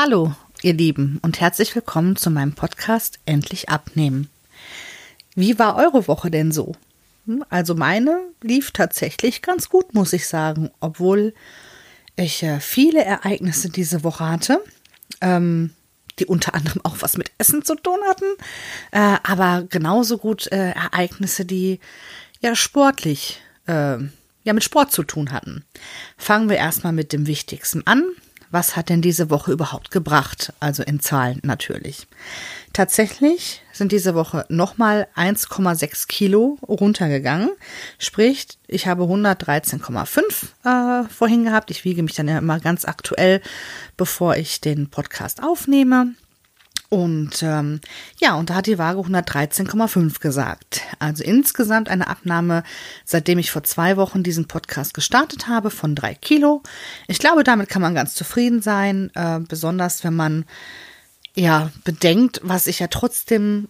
Hallo, ihr Lieben, und herzlich willkommen zu meinem Podcast Endlich abnehmen. Wie war eure Woche denn so? Hm, also meine lief tatsächlich ganz gut, muss ich sagen, obwohl ich äh, viele Ereignisse diese Woche hatte, ähm, die unter anderem auch was mit Essen zu tun hatten, äh, aber genauso gut äh, Ereignisse, die ja sportlich, ja mit Sport zu tun hatten. Fangen wir erstmal mit dem Wichtigsten an was hat denn diese Woche überhaupt gebracht? Also in Zahlen natürlich. Tatsächlich sind diese Woche nochmal 1,6 Kilo runtergegangen. Sprich, ich habe 113,5 äh, vorhin gehabt. Ich wiege mich dann ja immer ganz aktuell, bevor ich den Podcast aufnehme. Und ähm, ja, und da hat die Waage 113,5 gesagt. Also insgesamt eine Abnahme, seitdem ich vor zwei Wochen diesen Podcast gestartet habe, von drei Kilo. Ich glaube, damit kann man ganz zufrieden sein, äh, besonders wenn man ja bedenkt, was ich ja trotzdem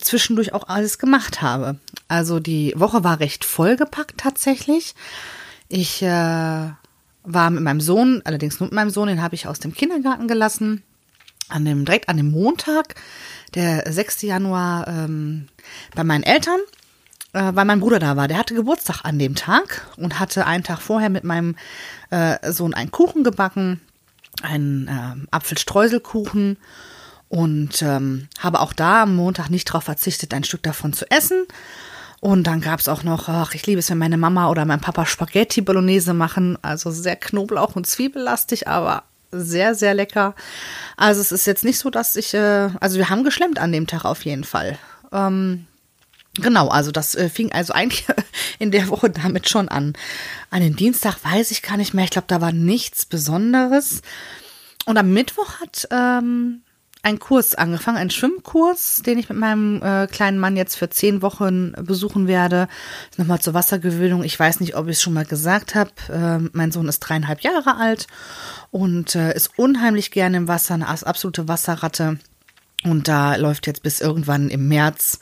zwischendurch auch alles gemacht habe. Also die Woche war recht vollgepackt tatsächlich. Ich äh, war mit meinem Sohn, allerdings nur mit meinem Sohn, den habe ich aus dem Kindergarten gelassen an dem, direkt an dem Montag, der 6. Januar, ähm, bei meinen Eltern, äh, weil mein Bruder da war. Der hatte Geburtstag an dem Tag und hatte einen Tag vorher mit meinem äh, Sohn einen Kuchen gebacken, einen äh, Apfelstreuselkuchen und ähm, habe auch da am Montag nicht darauf verzichtet, ein Stück davon zu essen. Und dann gab es auch noch, ach, ich liebe es, wenn meine Mama oder mein Papa Spaghetti Bolognese machen. Also sehr Knoblauch- und Zwiebellastig, aber sehr, sehr lecker. Also es ist jetzt nicht so, dass ich, äh, also wir haben geschlemmt an dem Tag auf jeden Fall. Ähm, genau, also das äh, fing also eigentlich in der Woche damit schon an. An den Dienstag weiß ich gar nicht mehr. Ich glaube, da war nichts Besonderes. Und am Mittwoch hat ähm, ein Kurs angefangen, ein Schwimmkurs, den ich mit meinem äh, kleinen Mann jetzt für zehn Wochen besuchen werde. Nochmal zur Wassergewöhnung. Ich weiß nicht, ob ich es schon mal gesagt habe. Äh, mein Sohn ist dreieinhalb Jahre alt und äh, ist unheimlich gerne im Wasser, eine absolute Wasserratte. Und da läuft jetzt bis irgendwann im März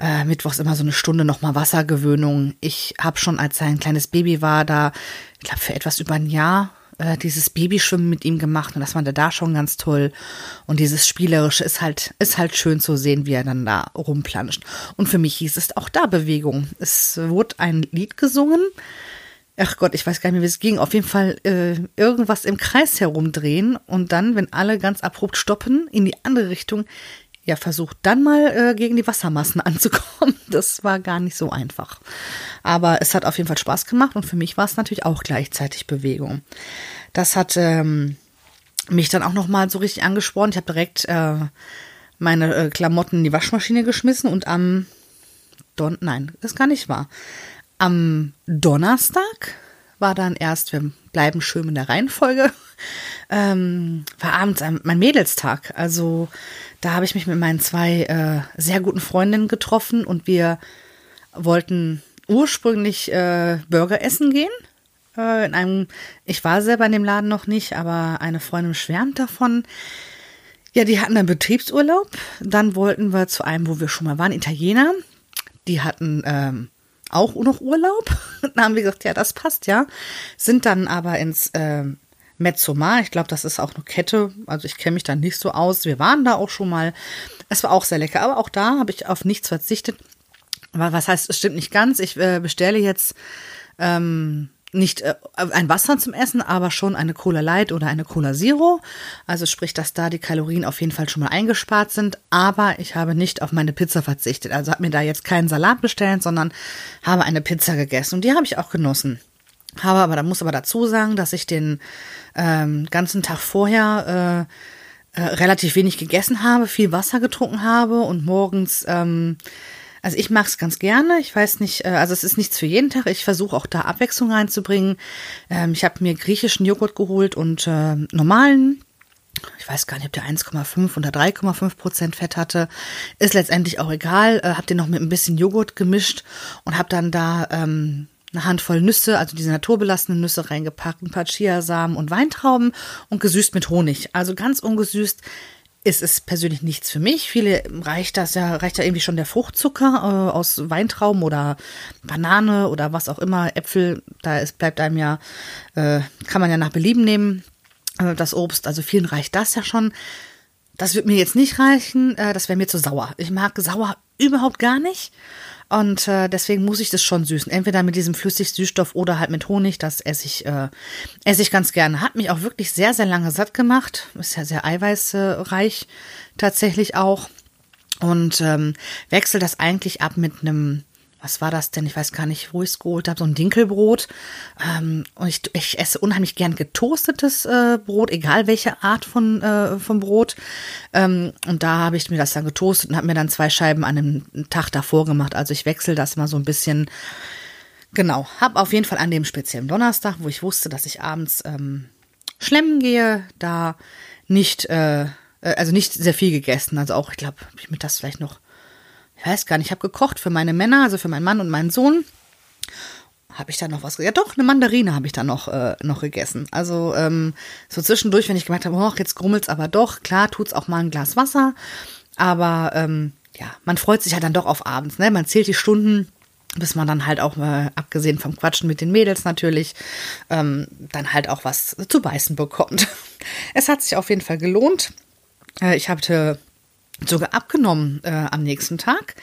äh, mittwochs immer so eine Stunde nochmal Wassergewöhnung. Ich habe schon, als er ein kleines Baby war, da, ich glaube, für etwas über ein Jahr äh, dieses Babyschwimmen mit ihm gemacht und das fand er da schon ganz toll. Und dieses Spielerische ist halt, ist halt schön zu sehen, wie er dann da rumplanscht. Und für mich hieß es auch da Bewegung. Es wurde ein Lied gesungen. Ach Gott, ich weiß gar nicht mehr, wie es ging. Auf jeden Fall äh, irgendwas im Kreis herumdrehen und dann, wenn alle ganz abrupt stoppen, in die andere Richtung, ja, versucht dann mal äh, gegen die Wassermassen anzukommen. Das war gar nicht so einfach. Aber es hat auf jeden Fall Spaß gemacht und für mich war es natürlich auch gleichzeitig Bewegung. Das hat ähm, mich dann auch nochmal so richtig angespornt. Ich habe direkt äh, meine äh, Klamotten in die Waschmaschine geschmissen und am Don nein, ist gar nicht wahr. Am Donnerstag war dann erst, wir bleiben schön in der Reihenfolge, ähm, war abends mein Mädelstag. Also da habe ich mich mit meinen zwei äh, sehr guten Freundinnen getroffen und wir wollten ursprünglich äh, Burger essen gehen. Äh, in einem, ich war selber in dem Laden noch nicht, aber eine Freundin schwärmt davon. Ja, die hatten einen Betriebsurlaub. Dann wollten wir zu einem, wo wir schon mal waren, Italiener. Die hatten ähm, auch noch Urlaub. dann haben wir gesagt, ja, das passt ja. Sind dann aber ins ähm, Mezzomar. Ich glaube, das ist auch eine Kette. Also ich kenne mich da nicht so aus. Wir waren da auch schon mal. Es war auch sehr lecker. Aber auch da habe ich auf nichts verzichtet. Aber was heißt, es stimmt nicht ganz. Ich äh, bestelle jetzt ähm, nicht äh, ein Wasser zum Essen, aber schon eine Cola Light oder eine Cola Zero. Also sprich, dass da die Kalorien auf jeden Fall schon mal eingespart sind. Aber ich habe nicht auf meine Pizza verzichtet. Also habe mir da jetzt keinen Salat bestellt, sondern habe eine Pizza gegessen. Und die habe ich auch genossen. Habe aber, da muss aber dazu sagen, dass ich den ähm, ganzen Tag vorher äh, äh, relativ wenig gegessen habe, viel Wasser getrunken habe und morgens, ähm, also ich mache es ganz gerne. Ich weiß nicht, äh, also es ist nichts für jeden Tag. Ich versuche auch da Abwechslung reinzubringen. Ähm, ich habe mir griechischen Joghurt geholt und äh, normalen ich weiß gar nicht, ob der 1,5 oder 3,5 Prozent Fett hatte. Ist letztendlich auch egal. Äh, hab den noch mit ein bisschen Joghurt gemischt und hab dann da ähm, eine Handvoll Nüsse, also diese naturbelassenen Nüsse reingepackt, ein paar Chiasamen und Weintrauben und gesüßt mit Honig. Also ganz ungesüßt ist es persönlich nichts für mich. Viele reicht das ja, reicht ja irgendwie schon der Fruchtzucker äh, aus Weintrauben oder Banane oder was auch immer, Äpfel, da ist, bleibt einem ja, äh, kann man ja nach Belieben nehmen. äh, das Obst. Also vielen reicht das ja schon. Das wird mir jetzt nicht reichen. Äh, das wäre mir zu sauer. Ich mag sauer überhaupt gar nicht. Und äh, deswegen muss ich das schon süßen. Entweder mit diesem Flüssig-Süßstoff oder halt mit Honig. Das esse ich, äh, esse ich ganz gerne. Hat mich auch wirklich sehr, sehr lange satt gemacht. Ist ja sehr eiweißreich tatsächlich auch. Und ähm, wechsel das eigentlich ab mit einem was war das denn? Ich weiß gar nicht, wo ich es geholt habe. So ein Dinkelbrot. Ähm, und ich, ich esse unheimlich gern getoastetes äh, Brot, egal welche Art von, äh, von Brot. Ähm, und da habe ich mir das dann getoastet und habe mir dann zwei Scheiben an einem Tag davor gemacht. Also ich wechsle das mal so ein bisschen. Genau, habe auf jeden Fall an dem speziellen Donnerstag, wo ich wusste, dass ich abends ähm, schlemmen gehe, da nicht, äh, äh also nicht sehr viel gegessen. Also auch, ich glaube, ich mir das vielleicht noch ich weiß gar nicht, ich habe gekocht für meine Männer, also für meinen Mann und meinen Sohn. Habe ich da noch was? Ja, doch, eine Mandarine habe ich da noch, äh, noch gegessen. Also ähm, so zwischendurch, wenn ich gemerkt habe, oh, jetzt grummelt's aber doch, klar, tut's auch mal ein Glas Wasser. Aber ähm, ja, man freut sich ja dann doch auf abends, ne? Man zählt die Stunden, bis man dann halt auch, äh, abgesehen vom Quatschen mit den Mädels natürlich, ähm, dann halt auch was zu beißen bekommt. Es hat sich auf jeden Fall gelohnt. Äh, ich hatte sogar abgenommen äh, am nächsten Tag.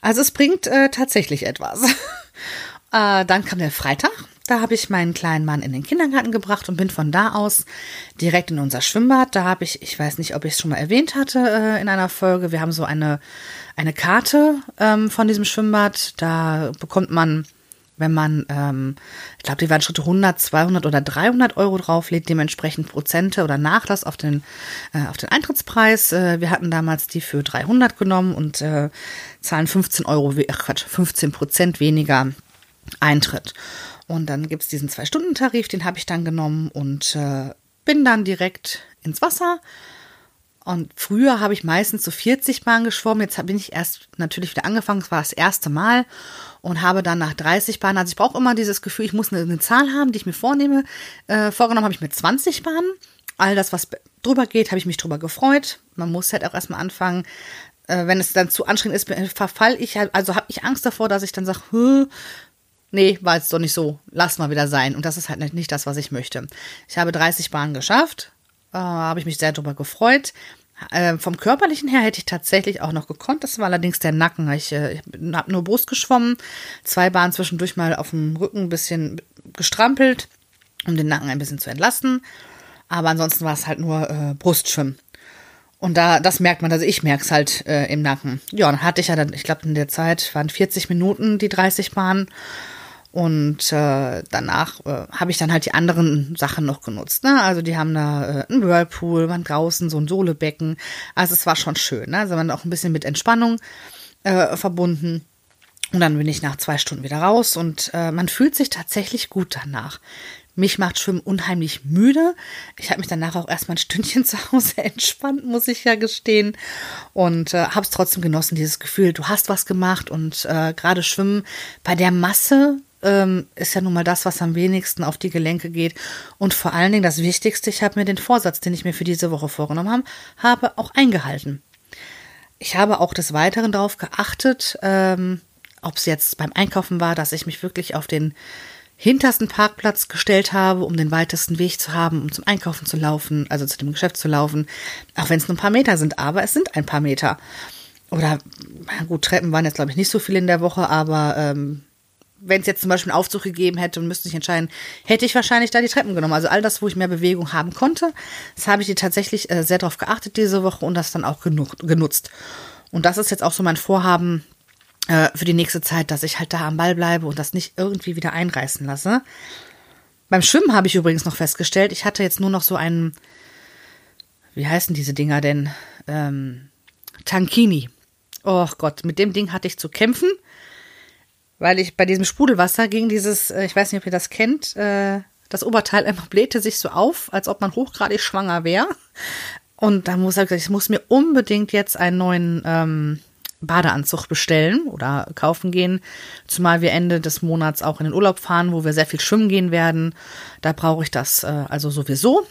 Also es bringt äh, tatsächlich etwas. äh, dann kam der Freitag. Da habe ich meinen kleinen Mann in den Kindergarten gebracht und bin von da aus direkt in unser Schwimmbad. Da habe ich, ich weiß nicht, ob ich es schon mal erwähnt hatte äh, in einer Folge. Wir haben so eine, eine Karte ähm, von diesem Schwimmbad. Da bekommt man wenn man, ähm, ich glaube, die waren Schritte 100, 200 oder 300 Euro drauflegt, dementsprechend Prozente oder Nachlass auf den, äh, auf den Eintrittspreis. Äh, wir hatten damals die für 300 genommen und äh, zahlen 15 Euro, ach Quatsch, 15 Prozent weniger Eintritt. Und dann gibt's diesen Zwei-Stunden-Tarif, den habe ich dann genommen und äh, bin dann direkt ins Wasser. Und früher habe ich meistens so 40 Bahnen geschwommen. Jetzt bin ich erst natürlich wieder angefangen. Es war das erste Mal und habe dann nach 30 Bahnen, also ich brauche immer dieses Gefühl, ich muss eine, eine Zahl haben, die ich mir vornehme. Äh, vorgenommen habe ich mir 20 Bahnen. All das, was drüber geht, habe ich mich drüber gefreut. Man muss halt auch erstmal anfangen. Äh, wenn es dann zu anstrengend ist, verfall ich halt, also habe ich Angst davor, dass ich dann sage, nee, war jetzt doch nicht so, lass mal wieder sein. Und das ist halt nicht das, was ich möchte. Ich habe 30 Bahnen geschafft, äh, habe ich mich sehr drüber gefreut. Äh, vom körperlichen her hätte ich tatsächlich auch noch gekonnt. Das war allerdings der Nacken. Ich, äh, ich habe nur Brust geschwommen, zwei Bahnen zwischendurch mal auf dem Rücken ein bisschen gestrampelt, um den Nacken ein bisschen zu entlasten. Aber ansonsten war es halt nur äh, Brustschwimmen. Und da, das merkt man, also ich merke es halt äh, im Nacken. Ja, dann hatte ich ja dann, ich glaube, in der Zeit waren 40 Minuten die 30 Bahnen. Und äh, danach äh, habe ich dann halt die anderen Sachen noch genutzt. Ne? Also die haben da äh, einen Whirlpool, waren draußen so ein Sohlebecken. Also es war schon schön. Ne? Also man auch ein bisschen mit Entspannung äh, verbunden. Und dann bin ich nach zwei Stunden wieder raus und äh, man fühlt sich tatsächlich gut danach. Mich macht Schwimmen unheimlich müde. Ich habe mich danach auch erstmal ein Stündchen zu Hause entspannt, muss ich ja gestehen. Und äh, habe es trotzdem genossen, dieses Gefühl, du hast was gemacht. Und äh, gerade Schwimmen bei der Masse, ähm, ist ja nun mal das, was am wenigsten auf die Gelenke geht. Und vor allen Dingen das Wichtigste, ich habe mir den Vorsatz, den ich mir für diese Woche vorgenommen habe, habe auch eingehalten. Ich habe auch des Weiteren darauf geachtet, ähm, ob es jetzt beim Einkaufen war, dass ich mich wirklich auf den hintersten Parkplatz gestellt habe, um den weitesten Weg zu haben, um zum Einkaufen zu laufen, also zu dem Geschäft zu laufen, auch wenn es nur ein paar Meter sind, aber es sind ein paar Meter. Oder gut, Treppen waren jetzt, glaube ich, nicht so viel in der Woche, aber ähm, wenn es jetzt zum Beispiel einen Aufzug gegeben hätte und müsste ich entscheiden, hätte ich wahrscheinlich da die Treppen genommen. Also all das, wo ich mehr Bewegung haben konnte, das habe ich tatsächlich äh, sehr darauf geachtet diese Woche und das dann auch genutzt. Und das ist jetzt auch so mein Vorhaben äh, für die nächste Zeit, dass ich halt da am Ball bleibe und das nicht irgendwie wieder einreißen lasse. Beim Schwimmen habe ich übrigens noch festgestellt, ich hatte jetzt nur noch so einen, wie heißen diese Dinger denn? Ähm, Tankini. Oh Gott, mit dem Ding hatte ich zu kämpfen weil ich bei diesem Sprudelwasser ging dieses, äh, ich weiß nicht, ob ihr das kennt, äh, das Oberteil einfach blähte sich so auf, als ob man hochgradig schwanger wäre. Und da muss ich gesagt, ich muss mir unbedingt jetzt einen neuen ähm, Badeanzug bestellen oder kaufen gehen, zumal wir Ende des Monats auch in den Urlaub fahren, wo wir sehr viel schwimmen gehen werden. Da brauche ich das äh, also sowieso.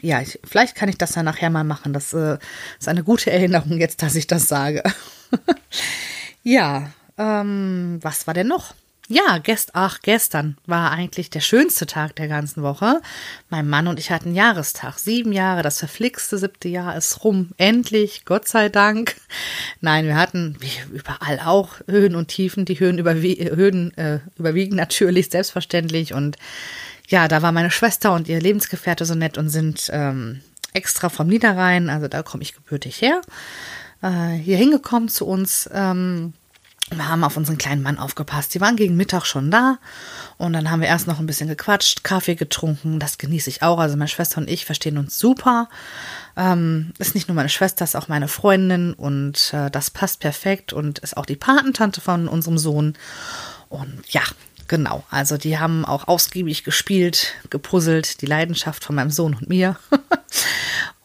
Ja, ich, vielleicht kann ich das ja nachher mal machen. Das äh, ist eine gute Erinnerung jetzt, dass ich das sage. ja, ähm, was war denn noch? Ja, gest ach, gestern war eigentlich der schönste Tag der ganzen Woche. Mein Mann und ich hatten Jahrestag. Sieben Jahre, das verflixte siebte Jahr ist rum. Endlich, Gott sei Dank. Nein, wir hatten, wie überall auch, Höhen und Tiefen. Die Höhen, überwie Höhen äh, überwiegen natürlich, selbstverständlich. Und ja, da war meine Schwester und ihr Lebensgefährte so nett und sind ähm, extra vom Niederrhein, also da komme ich gebürtig her, äh, hier hingekommen zu uns. Ähm, wir haben auf unseren kleinen Mann aufgepasst. Die waren gegen Mittag schon da. Und dann haben wir erst noch ein bisschen gequatscht, Kaffee getrunken. Das genieße ich auch. Also meine Schwester und ich verstehen uns super. Ähm, ist nicht nur meine Schwester, ist auch meine Freundin. Und äh, das passt perfekt. Und ist auch die Patentante von unserem Sohn. Und ja, genau. Also die haben auch ausgiebig gespielt, gepuzzelt. Die Leidenschaft von meinem Sohn und mir.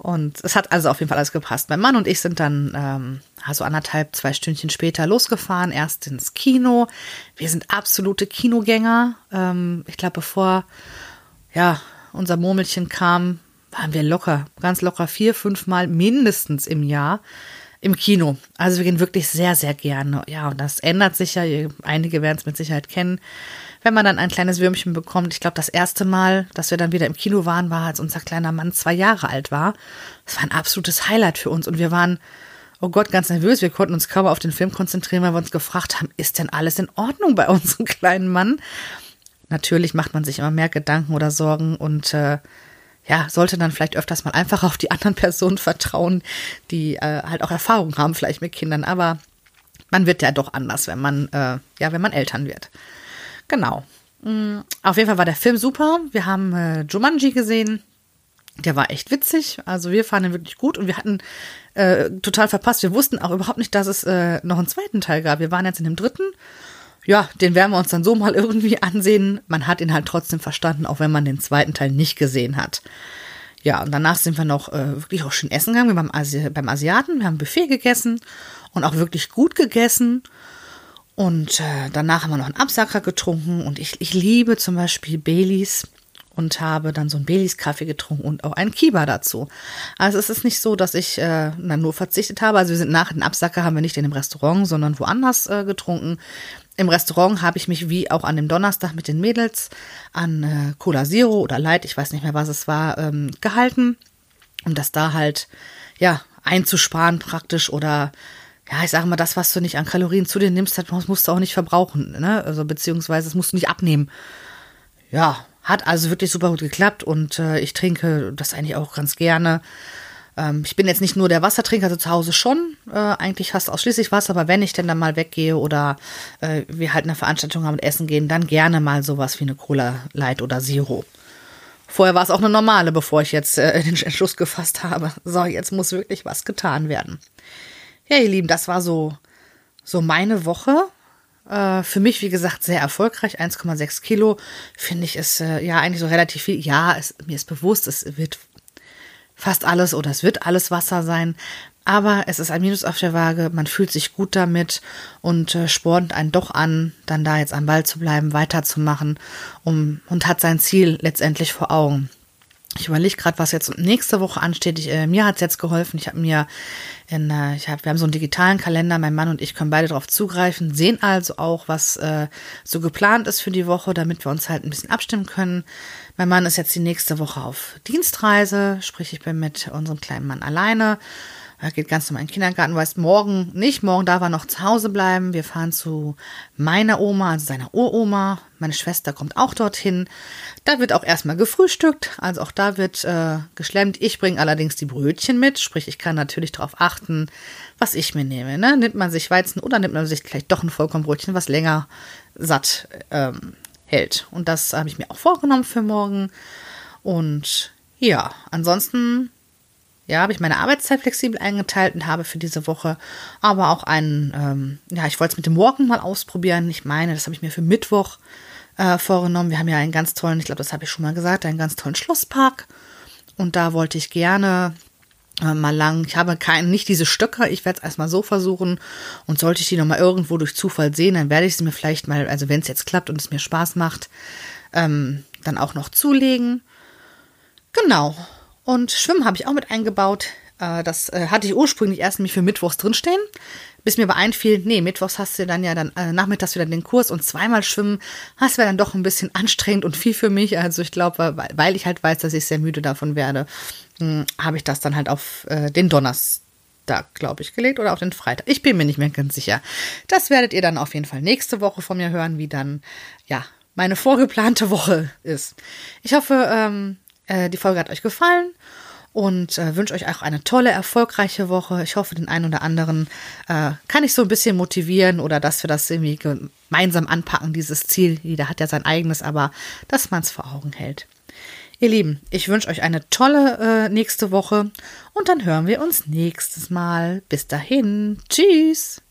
Und es hat also auf jeden Fall alles gepasst. Mein Mann und ich sind dann ähm, also anderthalb, zwei Stündchen später losgefahren, erst ins Kino. Wir sind absolute Kinogänger. Ähm, ich glaube, bevor ja unser Murmelchen kam, waren wir locker, ganz locker vier, fünf Mal mindestens im Jahr im Kino. Also wir gehen wirklich sehr, sehr gerne. Ja, und das ändert sich ja. Einige werden es mit Sicherheit kennen wenn man dann ein kleines Würmchen bekommt. Ich glaube, das erste Mal, dass wir dann wieder im Kino waren, war, als unser kleiner Mann zwei Jahre alt war. Das war ein absolutes Highlight für uns und wir waren, oh Gott, ganz nervös. Wir konnten uns kaum auf den Film konzentrieren, weil wir uns gefragt haben, ist denn alles in Ordnung bei unserem kleinen Mann? Natürlich macht man sich immer mehr Gedanken oder Sorgen und äh, ja, sollte dann vielleicht öfters mal einfach auf die anderen Personen vertrauen, die äh, halt auch Erfahrung haben, vielleicht mit Kindern. Aber man wird ja doch anders, wenn man, äh, ja, wenn man Eltern wird. Genau. Mm, auf jeden Fall war der Film super. Wir haben äh, Jumanji gesehen. Der war echt witzig. Also wir fanden ihn wirklich gut und wir hatten äh, total verpasst. Wir wussten auch überhaupt nicht, dass es äh, noch einen zweiten Teil gab. Wir waren jetzt in dem dritten. Ja, den werden wir uns dann so mal irgendwie ansehen. Man hat ihn halt trotzdem verstanden, auch wenn man den zweiten Teil nicht gesehen hat. Ja, und danach sind wir noch äh, wirklich auch schön essen gegangen. Wir waren beim, Asi beim Asiaten, wir haben Buffet gegessen und auch wirklich gut gegessen. Und äh, danach haben wir noch einen Absacker getrunken und ich, ich liebe zum Beispiel Baileys und habe dann so einen Baileys Kaffee getrunken und auch einen Kiba dazu. Also es ist nicht so, dass ich äh, nur verzichtet habe. Also wir sind nach dem Absacker haben wir nicht in dem Restaurant, sondern woanders äh, getrunken. Im Restaurant habe ich mich wie auch an dem Donnerstag mit den Mädels an äh, Cola Zero oder Light, ich weiß nicht mehr, was es war, ähm, gehalten, um das da halt ja einzusparen praktisch oder ja, ich sage mal, das, was du nicht an Kalorien zu dir nimmst, das musst du auch nicht verbrauchen, ne? Also beziehungsweise das musst du nicht abnehmen. Ja, hat also wirklich super gut geklappt und äh, ich trinke das eigentlich auch ganz gerne. Ähm, ich bin jetzt nicht nur der Wassertrinker, also zu Hause schon, äh, eigentlich fast ausschließlich Wasser, aber wenn ich denn dann mal weggehe oder äh, wir halt eine Veranstaltung haben und essen gehen, dann gerne mal sowas wie eine Cola Light oder Zero. Vorher war es auch eine normale, bevor ich jetzt äh, den Entschluss gefasst habe. So, jetzt muss wirklich was getan werden. Ja, ihr Lieben, das war so, so meine Woche. Äh, für mich, wie gesagt, sehr erfolgreich. 1,6 Kilo finde ich ist äh, ja eigentlich so relativ viel. Ja, es, mir ist bewusst, es wird fast alles oder es wird alles Wasser sein. Aber es ist ein Minus auf der Waage, man fühlt sich gut damit und äh, spornt einen doch an, dann da jetzt am Ball zu bleiben, weiterzumachen um, und hat sein Ziel letztendlich vor Augen. Ich überlege gerade, was jetzt nächste Woche ansteht. Ich, äh, mir es jetzt geholfen. Ich habe mir in, äh, ich hab, wir haben so einen digitalen Kalender. Mein Mann und ich können beide darauf zugreifen, sehen also auch, was äh, so geplant ist für die Woche, damit wir uns halt ein bisschen abstimmen können. Mein Mann ist jetzt die nächste Woche auf Dienstreise, sprich ich bin mit unserem kleinen Mann alleine. Er geht ganz normal in den Kindergarten, weiß morgen nicht, morgen darf er noch zu Hause bleiben. Wir fahren zu meiner Oma, also seiner Uroma. Meine Schwester kommt auch dorthin. Da wird auch erstmal gefrühstückt, also auch da wird äh, geschlemmt. Ich bringe allerdings die Brötchen mit, sprich ich kann natürlich darauf achten, was ich mir nehme. Ne? Nimmt man sich Weizen oder nimmt man sich vielleicht doch ein Vollkornbrötchen, was länger satt ähm, hält. Und das habe ich mir auch vorgenommen für morgen. Und ja, ansonsten ja, habe ich meine Arbeitszeit flexibel eingeteilt und habe für diese Woche aber auch einen, ähm, ja, ich wollte es mit dem Walken mal ausprobieren. Ich meine, das habe ich mir für Mittwoch äh, vorgenommen. Wir haben ja einen ganz tollen, ich glaube, das habe ich schon mal gesagt, einen ganz tollen Schlosspark. Und da wollte ich gerne äh, mal lang. Ich habe keinen, nicht diese Stöcker. Ich werde es erstmal so versuchen. Und sollte ich die nochmal irgendwo durch Zufall sehen, dann werde ich sie mir vielleicht mal, also wenn es jetzt klappt und es mir Spaß macht, ähm, dann auch noch zulegen. Genau. Und Schwimmen habe ich auch mit eingebaut. Äh, das äh, hatte ich ursprünglich erst nämlich für Mittwochs drinstehen. bis mir aber einfiel, nee, mittwochs hast du dann ja dann äh, nachmittags wieder den Kurs und zweimal schwimmen, das wäre dann doch ein bisschen anstrengend und viel für mich. Also ich glaube, weil, ich halt weiß, dass ich sehr müde davon werde, hm, habe ich das dann halt auf äh, den Donnerstag, glaube ich, gelegt oder auf den Freitag. Ich bin mir nicht mehr ganz sicher. Das werdet ihr dann auf jeden Fall nächste Woche von mir hören, wie dann, ja, meine vorgeplante Woche ist. Ich hoffe, ähm, äh, die Folge hat euch gefallen und äh, wünsche euch auch eine tolle, erfolgreiche Woche. Ich hoffe, den einen oder anderen äh, kann ich so ein bisschen motivieren oder dass wir das irgendwie gemeinsam anpacken, dieses Ziel. Jeder hat ja sein eigenes, aber dass man es vor Augen hält. Ihr Lieben, ich wünsche euch eine tolle äh, nächste Woche und dann hören wir uns nächstes Mal. Bis dahin. Tschüss.